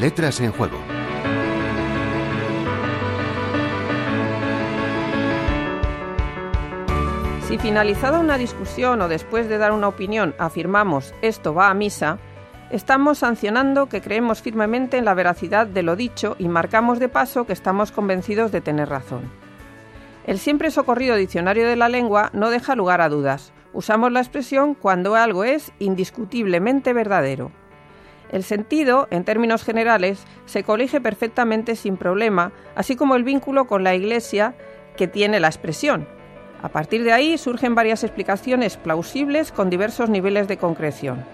letras en juego. Si finalizada una discusión o después de dar una opinión afirmamos esto va a misa, estamos sancionando que creemos firmemente en la veracidad de lo dicho y marcamos de paso que estamos convencidos de tener razón. El siempre socorrido diccionario de la lengua no deja lugar a dudas. Usamos la expresión cuando algo es indiscutiblemente verdadero. El sentido, en términos generales, se colige perfectamente sin problema, así como el vínculo con la Iglesia que tiene la expresión. A partir de ahí surgen varias explicaciones plausibles con diversos niveles de concreción.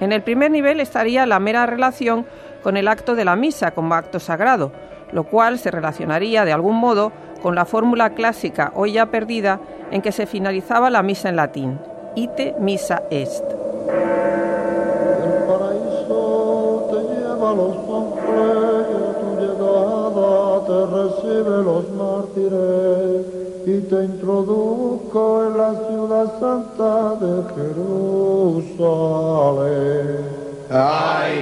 En el primer nivel estaría la mera relación con el acto de la misa como acto sagrado, lo cual se relacionaría de algún modo con la fórmula clásica hoy ya perdida en que se finalizaba la misa en latín, ite misa est. a los panfletos, tu llegada te recibe los mártires y te introduzco en la ciudad santa de Jerusalén. Ay,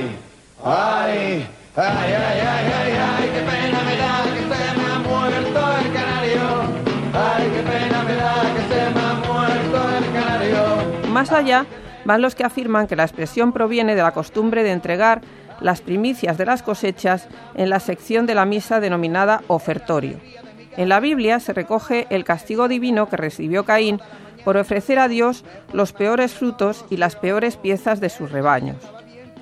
ay, ay, ay, ay, ay, ay, qué pena me da que se me ha muerto el canario. Ay, qué pena me da que se me ha muerto el canario. Más allá van los que afirman que la expresión proviene de la costumbre de entregar las primicias de las cosechas en la sección de la misa denominada ofertorio. En la Biblia se recoge el castigo divino que recibió Caín por ofrecer a Dios los peores frutos y las peores piezas de sus rebaños.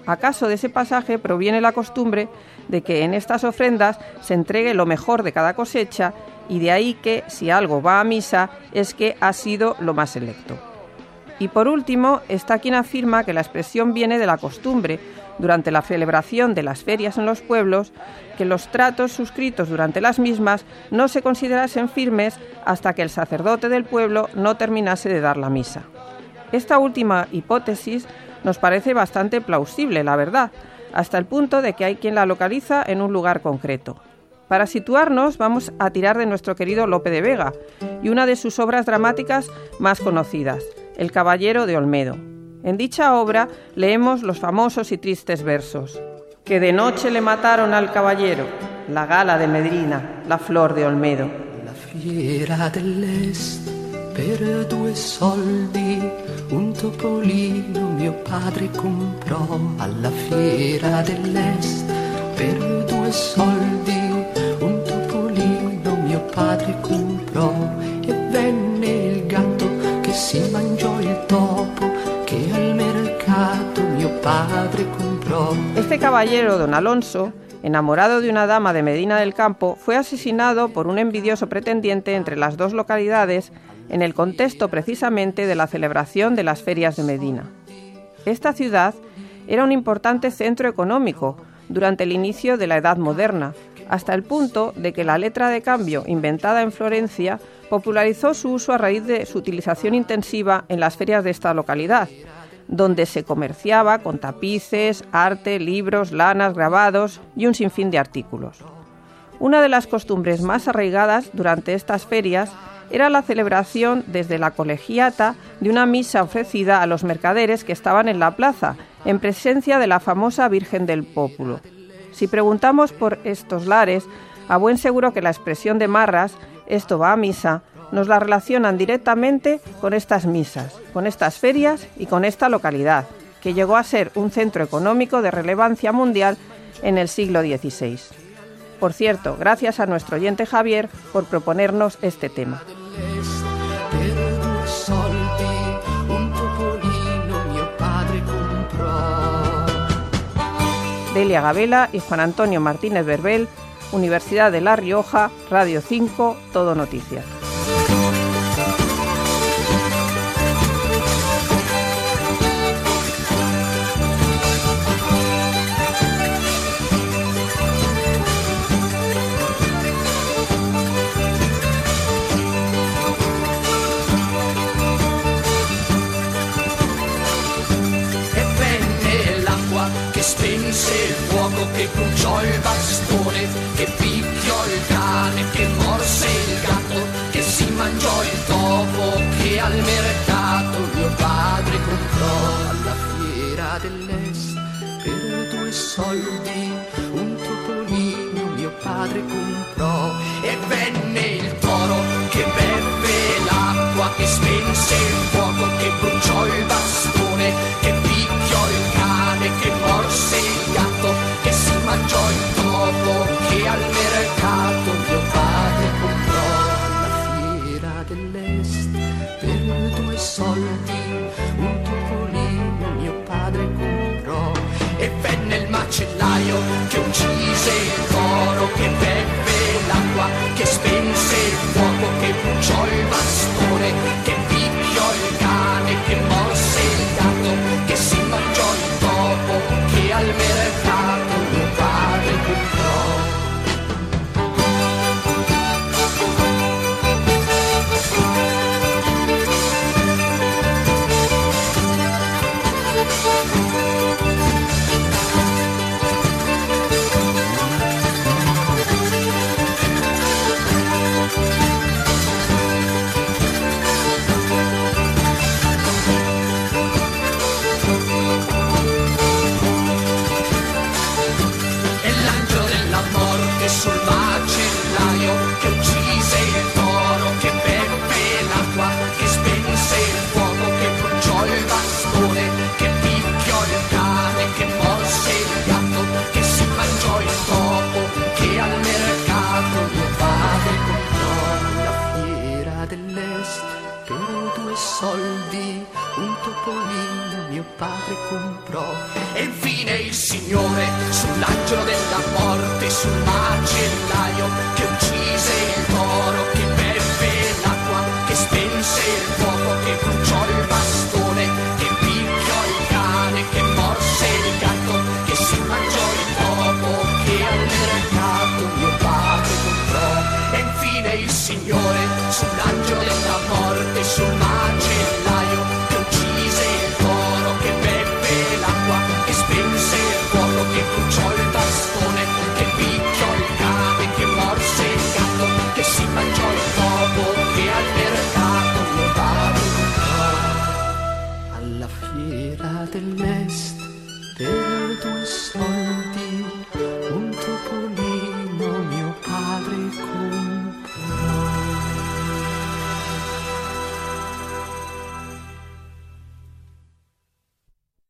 ¿Acaso de ese pasaje proviene la costumbre de que en estas ofrendas se entregue lo mejor de cada cosecha y de ahí que si algo va a misa es que ha sido lo más selecto? Y por último está quien afirma que la expresión viene de la costumbre, durante la celebración de las ferias en los pueblos, que los tratos suscritos durante las mismas no se considerasen firmes hasta que el sacerdote del pueblo no terminase de dar la misa. Esta última hipótesis nos parece bastante plausible, la verdad, hasta el punto de que hay quien la localiza en un lugar concreto. Para situarnos vamos a tirar de nuestro querido Lope de Vega y una de sus obras dramáticas más conocidas, El Caballero de Olmedo. En dicha obra leemos los famosos y tristes versos. Que de noche le mataron al caballero, la gala de Medrina, la flor de Olmedo. La fiera dell'est per due soldi un topolino mio padre comprò alla fiera dell'est per due soldi un topolino mio padre comprò Este caballero, don Alonso, enamorado de una dama de Medina del Campo, fue asesinado por un envidioso pretendiente entre las dos localidades en el contexto precisamente de la celebración de las ferias de Medina. Esta ciudad era un importante centro económico durante el inicio de la Edad Moderna, hasta el punto de que la letra de cambio inventada en Florencia popularizó su uso a raíz de su utilización intensiva en las ferias de esta localidad, donde se comerciaba con tapices, arte, libros, lanas, grabados y un sinfín de artículos. Una de las costumbres más arraigadas durante estas ferias era la celebración desde la colegiata de una misa ofrecida a los mercaderes que estaban en la plaza, en presencia de la famosa Virgen del Pópulo. Si preguntamos por estos lares, a buen seguro que la expresión de marras, esto va a misa, nos la relacionan directamente con estas misas, con estas ferias y con esta localidad, que llegó a ser un centro económico de relevancia mundial en el siglo XVI. Por cierto, gracias a nuestro oyente Javier por proponernos este tema. Delia Gabela y Juan Antonio Martínez Verbel, Universidad de La Rioja, Radio 5, Todo Noticias. Che spense il fuoco che bruciò il bastone padre comprò e venne il toro che bello è il Signore sull'angelo della morte, sul macellaio che uccise il toro, che beve l'acqua, che spense il fuoco, che bruciò il Ter tua história.